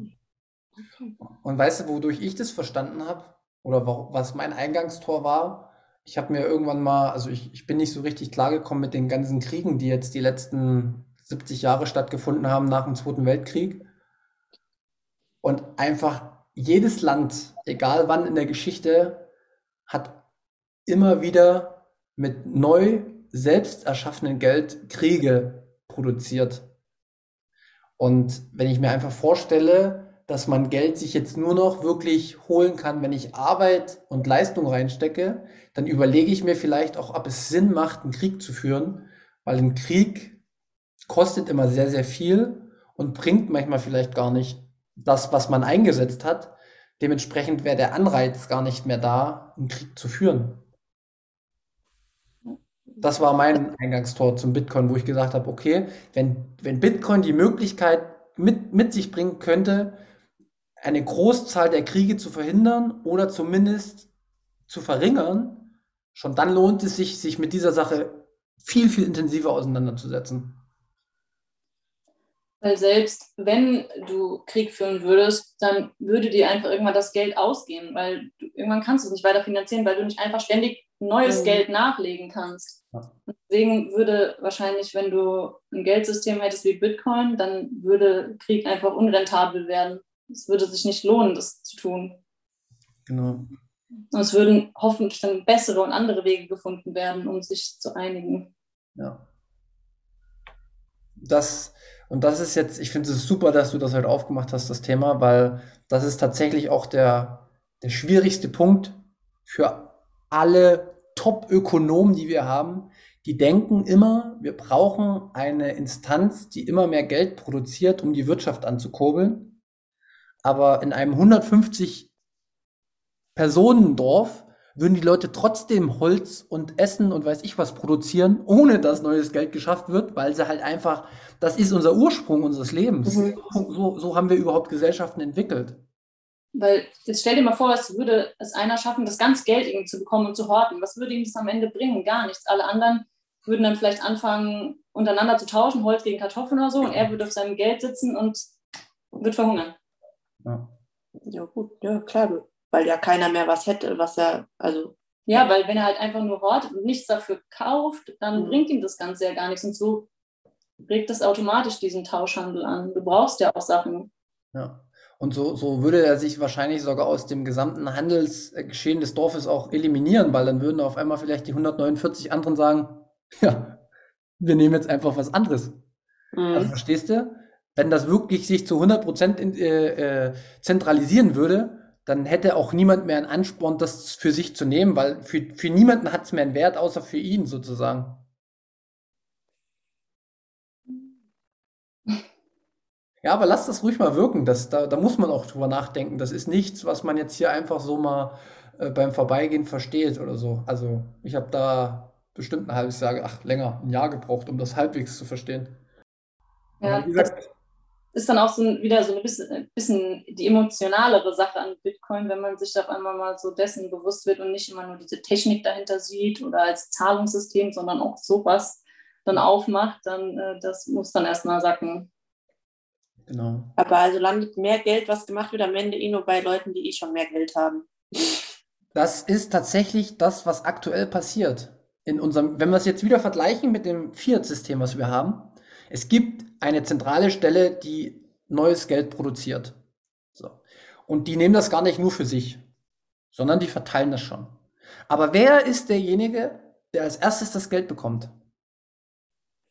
Und weißt du, wodurch ich das verstanden habe? Oder was mein Eingangstor war? Ich habe mir irgendwann mal, also ich, ich bin nicht so richtig klargekommen mit den ganzen Kriegen, die jetzt die letzten 70 Jahre stattgefunden haben nach dem Zweiten Weltkrieg. Und einfach jedes Land, egal wann in der Geschichte, hat immer wieder mit neu selbst erschaffenem Geld Kriege produziert. Und wenn ich mir einfach vorstelle, dass man Geld sich jetzt nur noch wirklich holen kann, wenn ich Arbeit und Leistung reinstecke, dann überlege ich mir vielleicht auch, ob es Sinn macht, einen Krieg zu führen, weil ein Krieg kostet immer sehr, sehr viel und bringt manchmal vielleicht gar nicht das, was man eingesetzt hat. Dementsprechend wäre der Anreiz gar nicht mehr da, einen Krieg zu führen. Das war mein Eingangstor zum Bitcoin, wo ich gesagt habe, okay, wenn, wenn Bitcoin die Möglichkeit mit, mit sich bringen könnte, eine Großzahl der Kriege zu verhindern oder zumindest zu verringern, schon dann lohnt es sich, sich mit dieser Sache viel, viel intensiver auseinanderzusetzen. Weil selbst wenn du Krieg führen würdest, dann würde dir einfach irgendwann das Geld ausgehen, weil du, irgendwann kannst du es nicht weiter finanzieren, weil du nicht einfach ständig neues mhm. Geld nachlegen kannst. Deswegen würde wahrscheinlich, wenn du ein Geldsystem hättest wie Bitcoin, dann würde Krieg einfach unrentabel werden. Es würde sich nicht lohnen, das zu tun. Genau. Und es würden hoffentlich dann bessere und andere Wege gefunden werden, um sich zu einigen. Ja. Das und das ist jetzt, ich finde es super, dass du das heute aufgemacht hast, das Thema, weil das ist tatsächlich auch der, der schwierigste Punkt für alle Top-Ökonomen, die wir haben. Die denken immer, wir brauchen eine Instanz, die immer mehr Geld produziert, um die Wirtschaft anzukurbeln. Aber in einem 150 Personendorf würden die Leute trotzdem Holz und Essen und weiß ich was produzieren, ohne dass neues Geld geschafft wird, weil sie halt einfach, das ist unser Ursprung unseres Lebens. Mhm. So, so haben wir überhaupt Gesellschaften entwickelt. Weil jetzt stell dir mal vor, es würde es einer schaffen, das ganz Geld irgendwie zu bekommen und zu horten. Was würde ihm das am Ende bringen? Gar nichts. Alle anderen würden dann vielleicht anfangen, untereinander zu tauschen, Holz gegen Kartoffeln oder so, und er würde auf seinem Geld sitzen und wird verhungern. Ja, ja gut, ja klar weil ja keiner mehr was hätte, was er, also. Ja, weil wenn er halt einfach nur hortet und nichts dafür kauft, dann mhm. bringt ihm das Ganze ja gar nichts. Und so regt das automatisch diesen Tauschhandel an. Du brauchst ja auch Sachen. Ja. Und so, so würde er sich wahrscheinlich sogar aus dem gesamten Handelsgeschehen des Dorfes auch eliminieren, weil dann würden auf einmal vielleicht die 149 anderen sagen, ja, wir nehmen jetzt einfach was anderes. Mhm. Also verstehst du? Wenn das wirklich sich zu 100 Prozent äh, äh, zentralisieren würde, dann hätte auch niemand mehr einen Ansporn, das für sich zu nehmen, weil für, für niemanden hat es mehr einen Wert, außer für ihn sozusagen. Ja, aber lass das ruhig mal wirken. Das, da, da muss man auch drüber nachdenken. Das ist nichts, was man jetzt hier einfach so mal äh, beim Vorbeigehen versteht oder so. Also ich habe da bestimmt ein halbes Jahr, ach länger, ein Jahr gebraucht, um das halbwegs zu verstehen. Ja, wie gesagt, ist dann auch so wieder so ein bisschen, bisschen die emotionalere Sache an Bitcoin, wenn man sich auf einmal mal so dessen bewusst wird und nicht immer nur diese Technik dahinter sieht oder als Zahlungssystem, sondern auch sowas dann aufmacht, dann äh, das muss dann erstmal sacken. Genau. Aber also landet mehr Geld, was gemacht wird, am Ende eh nur bei Leuten, die eh schon mehr Geld haben. Das ist tatsächlich das, was aktuell passiert. In unserem, wenn wir es jetzt wieder vergleichen mit dem Fiat-System, was wir haben, es gibt eine zentrale Stelle, die neues Geld produziert. So. Und die nehmen das gar nicht nur für sich, sondern die verteilen das schon. Aber wer ist derjenige, der als erstes das Geld bekommt?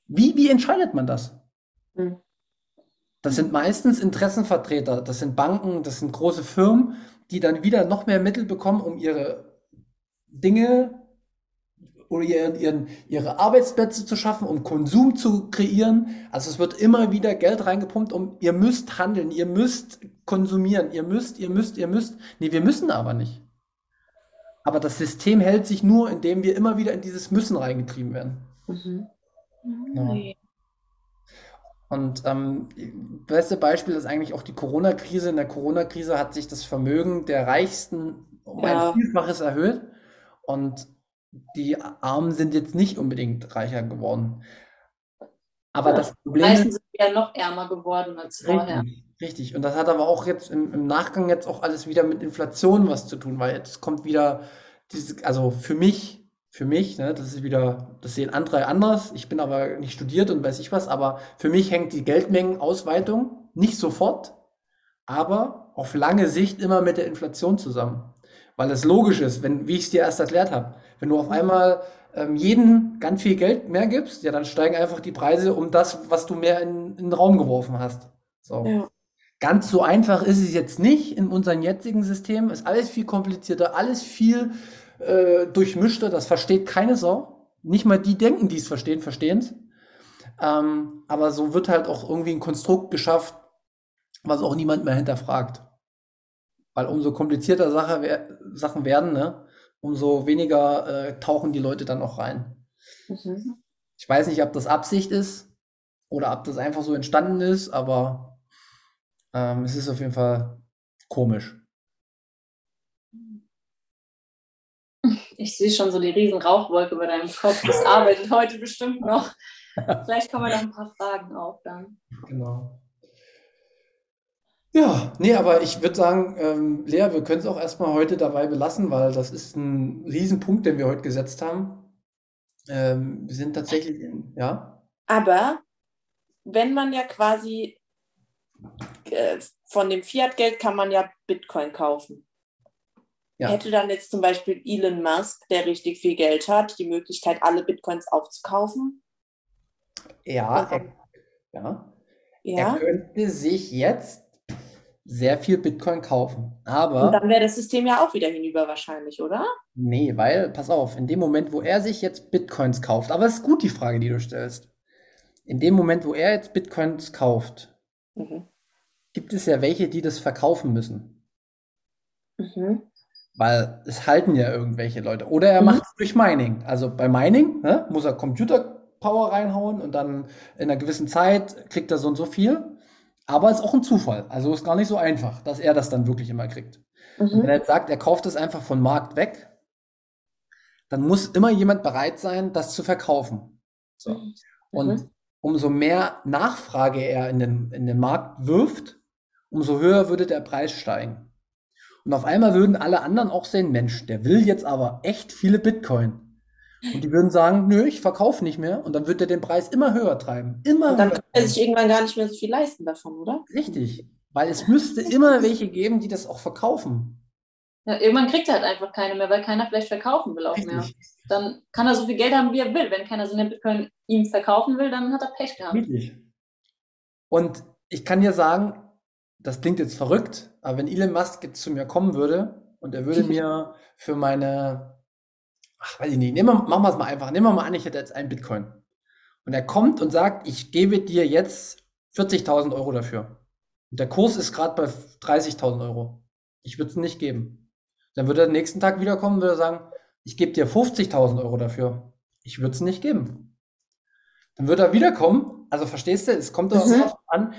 Wie, wie entscheidet man das? Hm. Das sind meistens Interessenvertreter, das sind Banken, das sind große Firmen, die dann wieder noch mehr Mittel bekommen, um ihre Dinge oder ihren, ihren, ihre Arbeitsplätze zu schaffen, um Konsum zu kreieren. Also es wird immer wieder Geld reingepumpt, um ihr müsst handeln, ihr müsst konsumieren, ihr müsst, ihr müsst, ihr müsst. Nee, wir müssen aber nicht. Aber das System hält sich nur, indem wir immer wieder in dieses Müssen reingetrieben werden. Mhm. Ja. Und ähm, das beste Beispiel ist eigentlich auch die Corona-Krise. In der Corona-Krise hat sich das Vermögen der Reichsten um ja. ein Vielfaches erhöht. Und die Armen sind jetzt nicht unbedingt reicher geworden. Aber ja, das Problem meisten sind ja noch ärmer geworden als vorher. Richtig, Richtig. Und das hat aber auch jetzt im, im Nachgang jetzt auch alles wieder mit Inflation was zu tun, weil jetzt kommt wieder diese, also für mich, für mich, ne, das ist wieder, das sehen andere anders. Ich bin aber nicht studiert und weiß ich was, aber für mich hängt die Geldmengenausweitung nicht sofort, aber auf lange Sicht immer mit der Inflation zusammen. Weil es logisch ist, wenn, wie ich es dir erst erklärt habe, wenn du auf einmal ähm, jeden ganz viel Geld mehr gibst, ja, dann steigen einfach die Preise um das, was du mehr in, in den Raum geworfen hast. So. Ja. Ganz so einfach ist es jetzt nicht in unserem jetzigen System. Ist alles viel komplizierter, alles viel äh, durchmischter. Das versteht keine Sau. Nicht mal die denken, die es verstehen, verstehen es. Ähm, aber so wird halt auch irgendwie ein Konstrukt geschafft, was auch niemand mehr hinterfragt. Weil umso komplizierter Sache, Sachen werden, ne, umso weniger äh, tauchen die Leute dann auch rein. Mhm. Ich weiß nicht, ob das Absicht ist oder ob das einfach so entstanden ist, aber ähm, es ist auf jeden Fall komisch. Ich sehe schon so die riesen Rauchwolke über deinem Kopf. Das arbeitet heute bestimmt noch. Vielleicht kommen noch ein paar Fragen auf dann. Genau. Ja, nee, aber ich würde sagen, ähm, Lea, wir können es auch erstmal heute dabei belassen, weil das ist ein Riesenpunkt, den wir heute gesetzt haben. Ähm, wir sind tatsächlich in, ja, Aber wenn man ja quasi äh, von dem Fiat-Geld kann man ja Bitcoin kaufen. Ja. Hätte dann jetzt zum Beispiel Elon Musk, der richtig viel Geld hat, die Möglichkeit, alle Bitcoins aufzukaufen? ja, er, ja. Ja. Er könnte sich jetzt sehr viel Bitcoin kaufen. Aber Und dann wäre das System ja auch wieder hinüber wahrscheinlich, oder? nee, weil, pass auf, in dem Moment, wo er sich jetzt Bitcoins kauft, aber es ist gut die Frage, die du stellst. In dem Moment, wo er jetzt Bitcoins kauft, Mhm. gibt es ja welche, die das verkaufen müssen. Mhm. Weil es halten ja irgendwelche Leute. Oder er Mhm. macht es durch Mining. Also bei Mining ne, muss er Computerpower reinhauen und dann in einer gewissen Zeit kriegt er so und so viel. Aber ist auch ein Zufall. Also ist gar nicht so einfach, dass er das dann wirklich immer kriegt. Und wenn Mhm. er jetzt sagt, er kauft es einfach von Markt weg, dann muss immer jemand bereit sein, das zu verkaufen. So. Und Mhm. umso mehr Nachfrage er in den, in den Markt wirft, umso höher würde der Preis steigen. Und auf einmal würden alle anderen auch sehen, Mensch, der will jetzt aber echt viele Bitcoin. Und die würden sagen, nö, ich verkaufe nicht mehr. Und dann wird er den Preis immer höher treiben. Immer Und dann höher kann er sich irgendwann gar nicht mehr so viel leisten davon, oder? Richtig. Weil es müsste immer welche geben, die das auch verkaufen. Ja, irgendwann kriegt er halt einfach keine mehr, weil keiner vielleicht verkaufen will auch mehr. Richtig. Dann kann er so viel Geld haben, wie er will. Wenn keiner seine Bitcoin ihm verkaufen will, dann hat er Pech gehabt. Richtig. Und ich kann dir sagen, das klingt jetzt verrückt, aber wenn Elon Musk jetzt zu mir kommen würde und er würde mir für meine, ach, weiß ich nicht, nehmen wir, machen wir es mal einfach, nehmen wir mal an, ich hätte jetzt einen Bitcoin. Und er kommt und sagt, ich gebe dir jetzt 40.000 Euro dafür. Und der Kurs ist gerade bei 30.000 Euro. Ich würde es nicht geben. Dann würde er den nächsten Tag wiederkommen und würde sagen, ich gebe dir 50.000 Euro dafür. Ich würde es nicht geben. Dann würde er wiederkommen. Also verstehst du, es kommt darauf Mhm. an,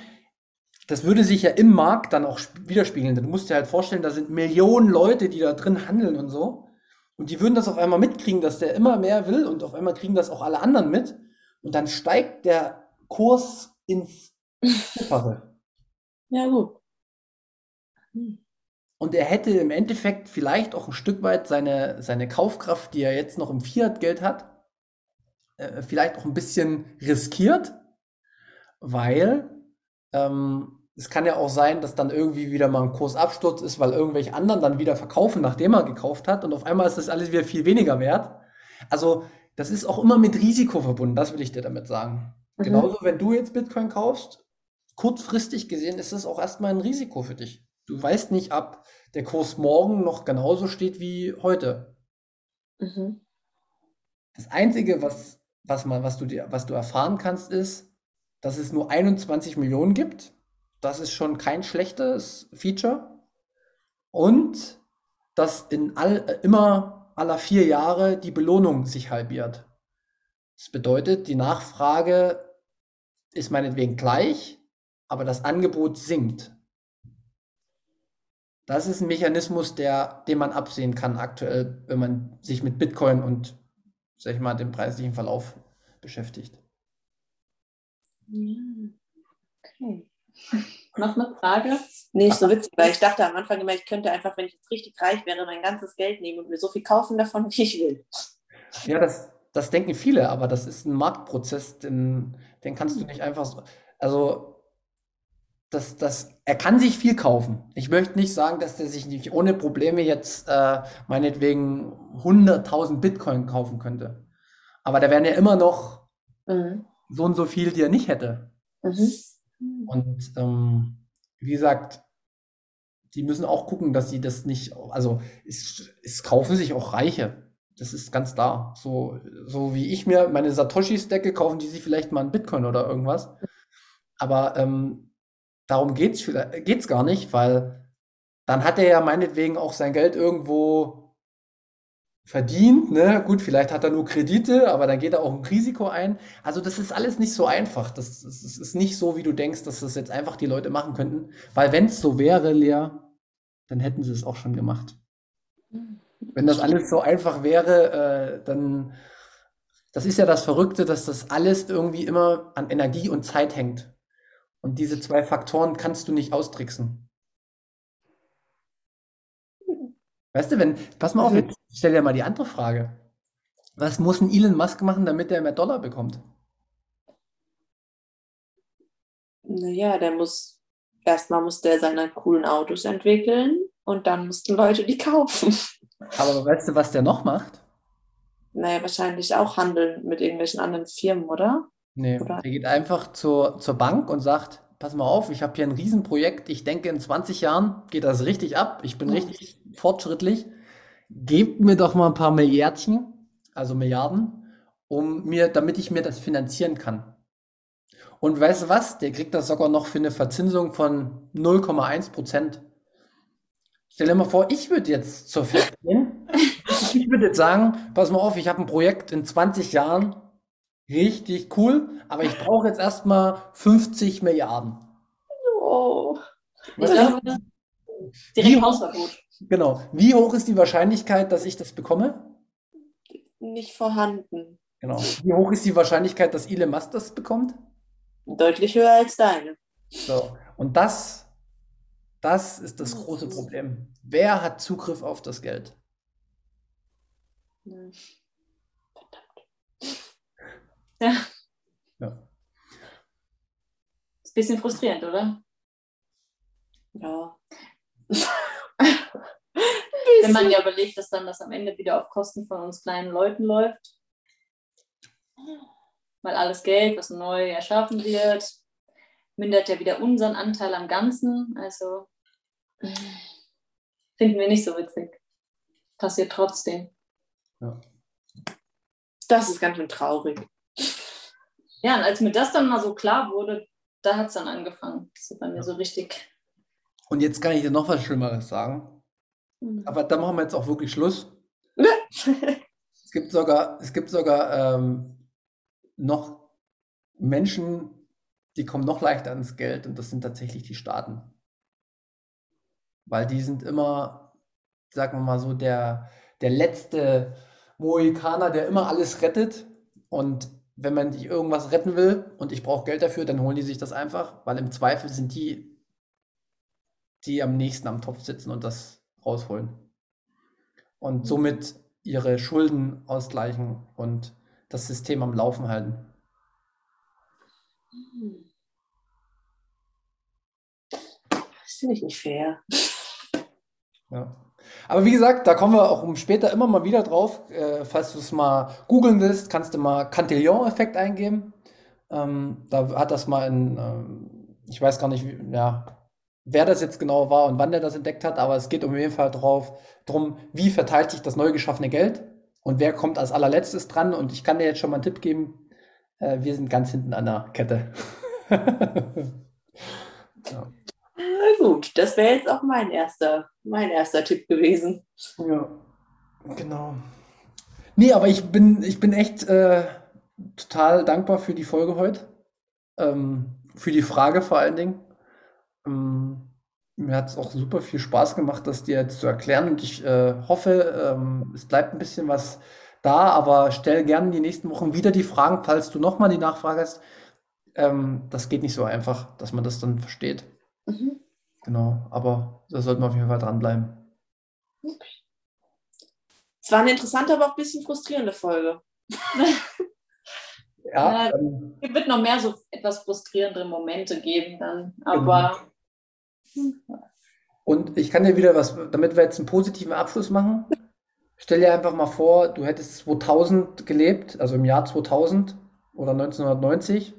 das würde sich ja im Markt dann auch sp- widerspiegeln. Du musst dir halt vorstellen, da sind Millionen Leute, die da drin handeln und so. Und die würden das auf einmal mitkriegen, dass der immer mehr will und auf einmal kriegen das auch alle anderen mit. Und dann steigt der Kurs ins Vierfache. Ja, gut. Hm. Und er hätte im Endeffekt vielleicht auch ein Stück weit seine, seine Kaufkraft, die er jetzt noch im Fiat-Geld hat, äh, vielleicht auch ein bisschen riskiert, weil ähm, es kann ja auch sein, dass dann irgendwie wieder mal ein Kursabsturz ist, weil irgendwelche anderen dann wieder verkaufen, nachdem er gekauft hat und auf einmal ist das alles wieder viel weniger wert. Also das ist auch immer mit Risiko verbunden, das will ich dir damit sagen. Mhm. Genauso, wenn du jetzt Bitcoin kaufst, kurzfristig gesehen ist es auch erstmal ein Risiko für dich. Du weißt nicht, ob der Kurs morgen noch genauso steht wie heute. Mhm. Das Einzige, was, was, man, was, du dir, was du erfahren kannst, ist, dass es nur 21 Millionen gibt. Das ist schon kein schlechtes Feature. Und dass in all, immer aller vier Jahre die Belohnung sich halbiert. Das bedeutet, die Nachfrage ist meinetwegen gleich, aber das Angebot sinkt. Das ist ein Mechanismus, der, den man absehen kann aktuell, wenn man sich mit Bitcoin und, sag ich mal, dem preislichen Verlauf beschäftigt. Okay. Noch eine Frage? Nee, ist so witzig, weil ich dachte am Anfang immer, ich könnte einfach, wenn ich jetzt richtig reich wäre, mein ganzes Geld nehmen und mir so viel kaufen davon, wie ich will. Ja, das, das denken viele, aber das ist ein Marktprozess, den, den kannst du nicht einfach so. Also, das, das, er kann sich viel kaufen. Ich möchte nicht sagen, dass der sich nicht ohne Probleme jetzt äh, meinetwegen 100.000 Bitcoin kaufen könnte. Aber da wären ja immer noch Mhm. so und so viel, die er nicht hätte. Mhm. Und ähm, wie gesagt, die müssen auch gucken, dass sie das nicht, also es, es kaufen sich auch Reiche. Das ist ganz klar. So, so wie ich mir meine Satoshis decke, kaufen die sich vielleicht mal einen Bitcoin oder irgendwas. Aber ähm, darum vielleicht, geht's gar nicht, weil dann hat er ja meinetwegen auch sein Geld irgendwo verdient, ne? Gut, vielleicht hat er nur Kredite, aber dann geht er auch ein Risiko ein. Also das ist alles nicht so einfach. Das, das, das ist nicht so, wie du denkst, dass das jetzt einfach die Leute machen könnten. Weil wenn es so wäre, Lea, dann hätten sie es auch schon gemacht. Wenn das alles so einfach wäre, äh, dann, das ist ja das Verrückte, dass das alles irgendwie immer an Energie und Zeit hängt. Und diese zwei Faktoren kannst du nicht austricksen. Weißt du, wenn, pass mal auf, Mhm. jetzt stell dir mal die andere Frage. Was muss ein Elon Musk machen, damit er mehr Dollar bekommt? Naja, der muss, erstmal muss der seine coolen Autos entwickeln und dann mussten Leute die kaufen. Aber weißt du, was der noch macht? Naja, wahrscheinlich auch handeln mit irgendwelchen anderen Firmen, oder? Nee, Oder- der geht einfach zur, zur Bank und sagt, pass mal auf, ich habe hier ein Riesenprojekt, ich denke in 20 Jahren geht das richtig ab, ich bin richtig fortschrittlich. Gebt mir doch mal ein paar Milliardchen, also Milliarden, um mir, damit ich mir das finanzieren kann. Und weißt du was? Der kriegt das sogar noch für eine Verzinsung von 0,1 Prozent. Stell dir mal vor, ich würde jetzt zur Fed gehen. Ich würde jetzt sagen, pass mal auf, ich habe ein Projekt in 20 Jahren, richtig cool, aber ich brauche jetzt erstmal 50 Milliarden. Oh. Was glaube, Direkt Wie- Hausverbot. Genau. Wie hoch ist die Wahrscheinlichkeit, dass ich das bekomme? nicht vorhanden. Genau. Wie hoch ist die Wahrscheinlichkeit, dass Elon Musk das bekommt? Deutlich höher als deine. So. Und das, das ist das große Problem. Wer hat Zugriff auf das Geld? Hm. Ja, Ja. ist ein bisschen frustrierend, oder? Ja. Wenn man ja überlegt, dass dann das am Ende wieder auf Kosten von uns kleinen Leuten läuft. Weil alles Geld, was neu erschaffen wird, mindert ja wieder unseren Anteil am Ganzen. Also finden wir nicht so witzig. Passiert trotzdem. Das ist ganz schön traurig. Ja, und als mir das dann mal so klar wurde, da hat es dann angefangen. Das ist bei mir so richtig. Und jetzt kann ich dir noch was Schlimmeres sagen. Aber da machen wir jetzt auch wirklich Schluss. Es gibt sogar, es gibt sogar ähm, noch Menschen, die kommen noch leichter ans Geld und das sind tatsächlich die Staaten. Weil die sind immer, sagen wir mal so, der, der letzte Mohikaner, der immer alles rettet. Und wenn man sich irgendwas retten will und ich brauche Geld dafür, dann holen die sich das einfach, weil im Zweifel sind die, die am nächsten am Topf sitzen und das rausholen. Und somit ihre Schulden ausgleichen und das System am Laufen halten. Das finde ich nicht fair. Ja. Aber wie gesagt, da kommen wir auch später immer mal wieder drauf. Äh, falls du es mal googeln willst, kannst du mal Cantillon-Effekt eingeben. Ähm, da hat das mal in, ähm, ich weiß gar nicht, wie, ja, wer das jetzt genau war und wann der das entdeckt hat, aber es geht um jeden Fall drauf, drum, wie verteilt sich das neu geschaffene Geld und wer kommt als allerletztes dran. Und ich kann dir jetzt schon mal einen Tipp geben, äh, wir sind ganz hinten an der Kette. ja. Na gut, das wäre jetzt auch mein erster, mein erster Tipp gewesen. Ja, genau. Nee, aber ich bin, ich bin echt äh, total dankbar für die Folge heute. Ähm, für die Frage vor allen Dingen. Ähm, mir hat es auch super viel Spaß gemacht, das dir jetzt zu erklären und ich äh, hoffe, ähm, es bleibt ein bisschen was da, aber stell gerne die nächsten Wochen wieder die Fragen, falls du nochmal die Nachfrage hast. Ähm, das geht nicht so einfach, dass man das dann versteht. Mhm. Genau, aber da sollten wir auf jeden Fall dranbleiben. Es war eine interessante, aber auch ein bisschen frustrierende Folge. ja, ähm, es wird noch mehr so etwas frustrierende Momente geben dann, aber. Genau. Und ich kann dir wieder was, damit wir jetzt einen positiven Abschluss machen, stell dir einfach mal vor, du hättest 2000 gelebt, also im Jahr 2000 oder 1990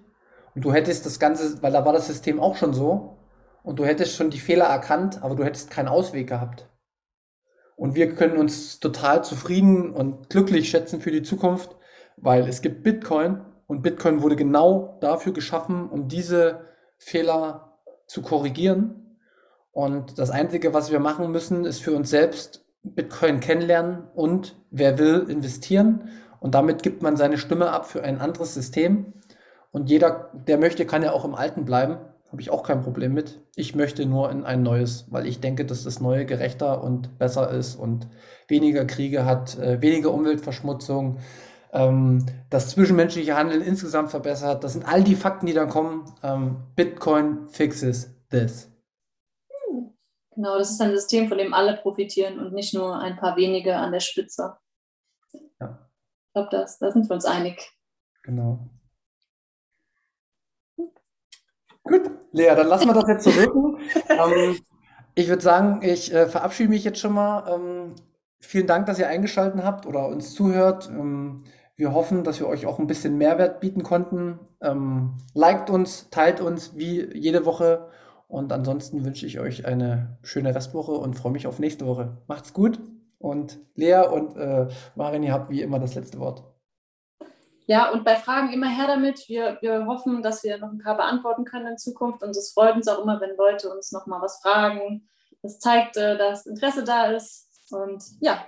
und du hättest das Ganze, weil da war das System auch schon so und du hättest schon die Fehler erkannt, aber du hättest keinen Ausweg gehabt. Und wir können uns total zufrieden und glücklich schätzen für die Zukunft, weil es gibt Bitcoin und Bitcoin wurde genau dafür geschaffen, um diese Fehler zu korrigieren. Und das Einzige, was wir machen müssen, ist für uns selbst Bitcoin kennenlernen und wer will, investieren. Und damit gibt man seine Stimme ab für ein anderes System. Und jeder, der möchte, kann ja auch im Alten bleiben. Habe ich auch kein Problem mit. Ich möchte nur in ein neues, weil ich denke, dass das neue gerechter und besser ist und weniger Kriege hat, äh, weniger Umweltverschmutzung, ähm, das zwischenmenschliche Handeln insgesamt verbessert. Das sind all die Fakten, die dann kommen. Ähm, Bitcoin fixes this. Genau, das ist ein System, von dem alle profitieren und nicht nur ein paar wenige an der Spitze. Ja. Ich glaube, da sind wir uns einig. Genau. Gut, Lea, dann lassen wir das jetzt wirken. ähm, ich würde sagen, ich äh, verabschiede mich jetzt schon mal. Ähm, vielen Dank, dass ihr eingeschaltet habt oder uns zuhört. Ähm, wir hoffen, dass wir euch auch ein bisschen Mehrwert bieten konnten. Ähm, liked uns, teilt uns wie jede Woche. Und ansonsten wünsche ich euch eine schöne Restwoche und freue mich auf nächste Woche. Macht's gut. Und Lea und äh, Marin, ihr habt wie immer das letzte Wort. Ja, und bei Fragen immer her damit. Wir, wir hoffen, dass wir noch ein paar beantworten können in Zukunft. Und es freut uns auch immer, wenn Leute uns noch mal was fragen. Das zeigt, äh, dass Interesse da ist. Und ja,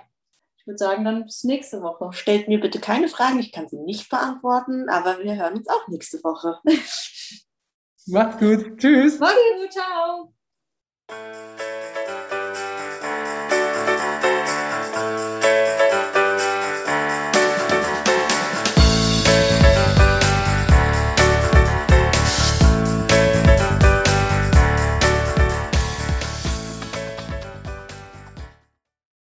ich würde sagen, dann bis nächste Woche. Stellt mir bitte keine Fragen, ich kann sie nicht beantworten, aber wir hören uns auch nächste Woche. Macht's gut. Tschüss. Macht's gut. Ciao.